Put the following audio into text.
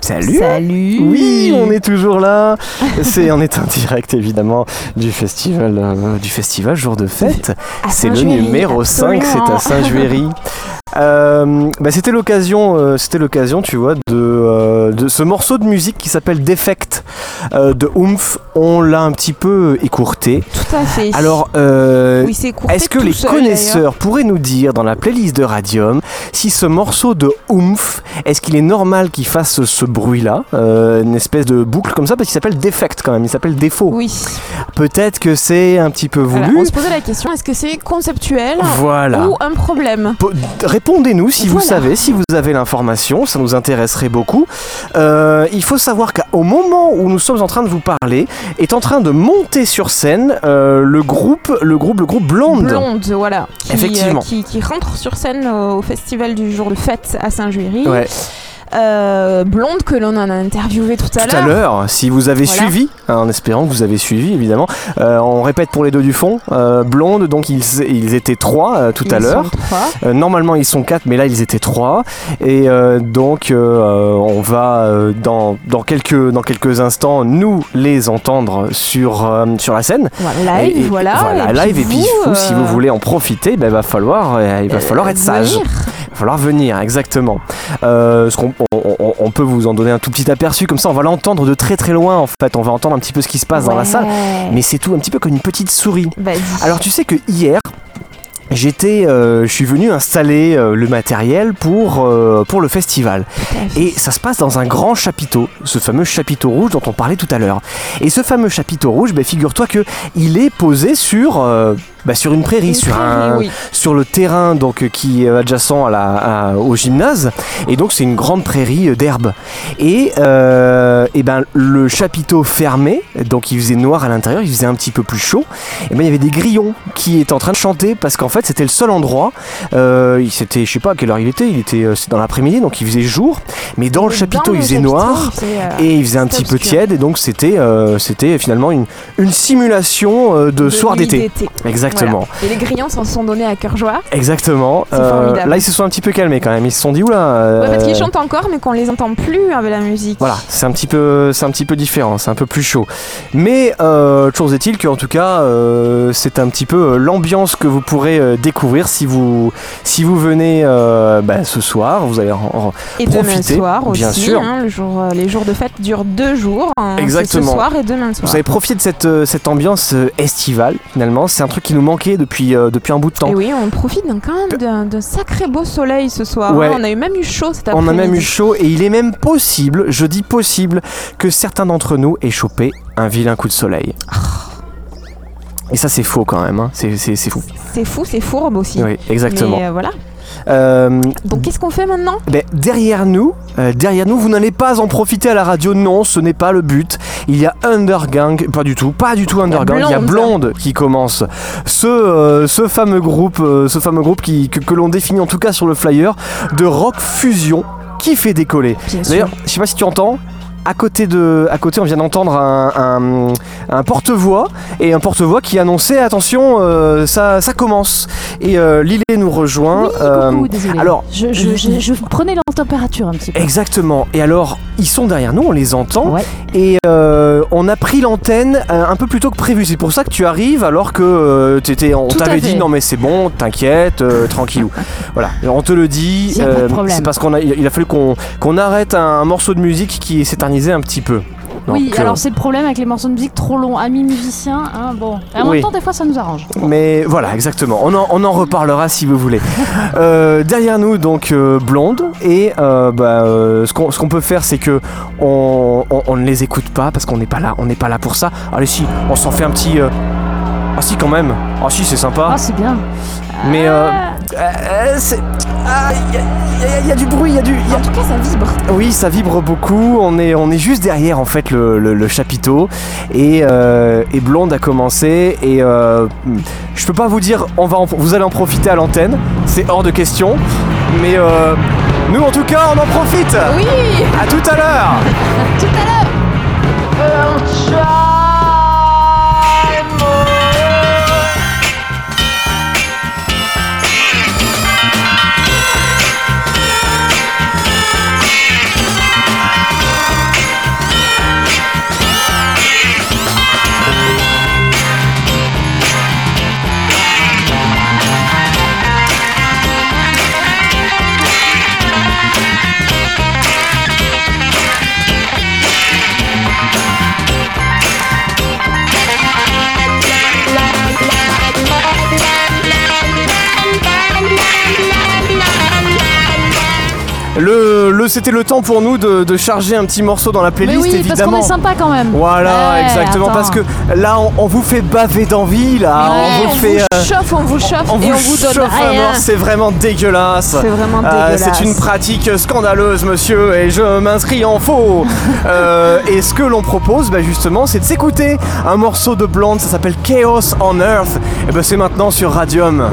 Salut Salut Oui, on est toujours là. C'est on est en direct évidemment du festival euh, du festival jour de fête. C'est le numéro 5, c'est absolument. à Saint-Juéry. Euh, bah, c'était l'occasion, euh, c'était l'occasion, tu vois, de, euh, de ce morceau de musique qui s'appelle Defect euh, de Oomph. On l'a un petit peu écourté. Tout à fait. Alors, euh, oui, est-ce que les seul, connaisseurs pourraient nous dire dans la playlist de Radium si ce morceau de Oomph, est-ce qu'il est normal qu'il fasse ce bruit-là, euh, une espèce de boucle comme ça, parce qu'il s'appelle Defect quand même, il s'appelle défaut. Oui. Peut-être que c'est un petit peu voulu. on se posait la question est-ce que c'est conceptuel Voilà. ou un problème? Po- Répondez-nous si vous savez, si vous avez l'information, ça nous intéresserait beaucoup. Il faut savoir qu'au moment où nous sommes en train de vous parler, est en train de monter sur scène euh, le groupe, le groupe, le groupe Blonde. Blonde, voilà. Qui, Effectivement. euh, qui, qui rentre sur scène au festival du jour de fête à Saint-Juéry. Ouais. Euh, Blonde que l'on en a interviewé tout à Tout à l'heure. l'heure, si vous avez Voilà. suivi, hein, en espérant que vous avez suivi évidemment, Euh, on répète pour les deux du fond, euh, Blonde, donc ils, ils étaient trois tout Ils à l'heure. normalement ils sont quatre, mais là ils étaient trois. Et donc on va dans, dans, quelques, dans quelques instants nous les entendre sur, sur la scène. Voilà, live, Et- et- voilà. voilà, et puis live et puis vous, vous, si vous voulez en profiter, ben, va falloir, il va falloir être sage. venir. Va falloir venir, exactement. Euh, ce qu'on- on, on- on peut vous en donner un tout petit aperçu, comme ça on va l'entendre de très très loin en fait. On va entendre un petit peu ce qui se passe dans la salle. Mais c'est tout un petit peu comme une petite souris. Vas-y. Alors tu sais que hier, j'étais, euh, je suis venu installer euh, le matériel pour, euh, pour le festival. Et ça se passe dans un grand chapiteau, ce fameux chapiteau rouge dont on parlait tout à l'heure. Et ce fameux chapiteau rouge, ben, figure-toi que il est posé sur, bah, sur une prairie, Une sur, prairie, un, oui. sur le terrain donc, euh, qui est adjacent à la, à- au gymnase. Et donc c'est une grande prairie euh, d'herbe. Et, euh, et ben, le chapiteau fermé, donc il faisait noir à l'intérieur, il faisait un petit peu plus chaud. Et ben, il y avait des grillons qui étaient en train de chanter parce qu'en fait c'était le seul endroit. Euh, c'était, je sais pas à quelle heure il était, il était c'était dans l'après-midi donc il faisait jour. Mais dans le chapiteau Dans il faisait chapiteau, noir. il faisait, euh, Et il faisait un petit peu tiède et donc c'était c'était finalement une, une simulation de, de soir d'été. Exactement. Voilà. Et les grillons s'en sont donnés à cœur joie. Exactement. Formidable. là, ils se sont un petit peu calmés quand même. Ils se sont dit oula. euh, Ouais, parce qu'ils chantent encore, mais qu'on les entend plus avec la musique. Voilà, c'est un petit peu, c'est un petit peu différent, c'est un peu plus chaud. Mais euh, chose est-il qu'en tout cas, euh, c'est un petit peu euh, l'ambiance que vous pourrez euh, découvrir si vous, si vous venez euh, bah, ce soir. Vous allez en- en- Et demain profiter, soir aussi. bien sûr. hein, le jour, euh, les jours de fête durent deux jours. hein, Exactement. Ce soir et demain soir. vous avez profité de cette, euh, cette ambiance euh, estivale finalement. C'est un truc qui nous manquait depuis, euh, depuis un bout de temps. Et oui, on profite d'un- quand même d'un sacré beau soleil ce soir. Ouais. hein. On a eu même eu chaud cet On après-midi. a même eu chaud et il est même possible, je dis possible, que certains d'entre nous aient chopé un vilain coup de soleil. Et ça c'est faux quand même, hein. c'est fou. C'est fou, c'est fourbe aussi. Oui, exactement. Mais euh, voilà. Euh, Donc qu'est-ce qu'on fait maintenant? ben, derrière nous, euh, derrière nous, vous n'allez pas en profiter à la radio, non, ce n'est pas le but. Il y a Undergang, pas du tout, pas du tout Undergang. Il y a Blonde. Blonde qui commence. Ce, euh, ce fameux groupe, euh, ce fameux groupe qui, que, que l'on définit en tout cas sur le flyer de rock fusion qui fait décoller. D'ailleurs, je sais pas si tu entends. À côté, de, à côté, on vient d'entendre un, un- un porte-voix et un porte-voix qui annonçait attention, euh, ça, ça commence. Et euh, nous rejoint. Oui, Euh, coucou, désolé. alors- je, je, je, je prenais leur température un petit peu. Exactement. Et alors, ils sont derrière nous, on les entend. Ouais. Et euh, on a pris l'antenne un peu plus tôt que prévu. C'est pour ça que tu arrives alors que t'étais- on t'avait dit non mais c'est bon, t'inquiète, tranquillou. voilà, on te le dit. C'est parce qu'on a, il il a fallu qu'on qu'on arrête un, morceau de musique qui un petit peu. oui, euh, alors c'est le problème avec les morceaux de musique trop longs. Amis musiciens, hein, bon. Et en Oui. même temps, des fois, ça nous arrange. Mais voilà, exactement. On en, on en reparlera si vous voulez. Euh, derrière nous, donc euh, Blonde. Et bah, ce qu'on ce qu'on peut faire, c'est que on, on- on ne les écoute pas parce qu'on n'est pas là. On n'est pas là pour ça. Allez, si, on s'en fait un petit. Ah si, quand même. Ah si, c'est sympa. Ah, c'est bien. Mais euh, Ah, euh, c'est. Ah, il y, a- il y a- il y a du bruit, il y a du. il y a- En tout cas, ça vibre. Oui, ça vibre beaucoup. On est, on est juste derrière en fait le, le- le chapiteau et, euh, et Blonde a commencé et euh, je peux pas vous dire, on va, en- vous allez en profiter à l'antenne, c'est hors de question. Mais euh, nous en tout cas, on en profite. Oui À tout à l'heure. Tout à l'heure le, c'était le temps pour nous de, de charger un petit morceau dans la Mais playlist, oui, parce qu'on évidemment. est sympa quand même. Voilà, Ouais, exactement, attends. parce que là, on, on vous fait baver d'envie, là. Ouais, on on vous fait. vous euh, chauffe, on vous chauffe on et vous on vous donne rien. mort, c'est vraiment dégueulasse. C'est vraiment Euh, dégueulasse. c'est une pratique scandaleuse, monsieur, et je m'inscris en faux. Euh, et ce que l'on propose, bah, justement, c'est de s'écouter un morceau de Blonde, ça s'appelle Chaos on Earth. Et ben c'est maintenant sur Radium.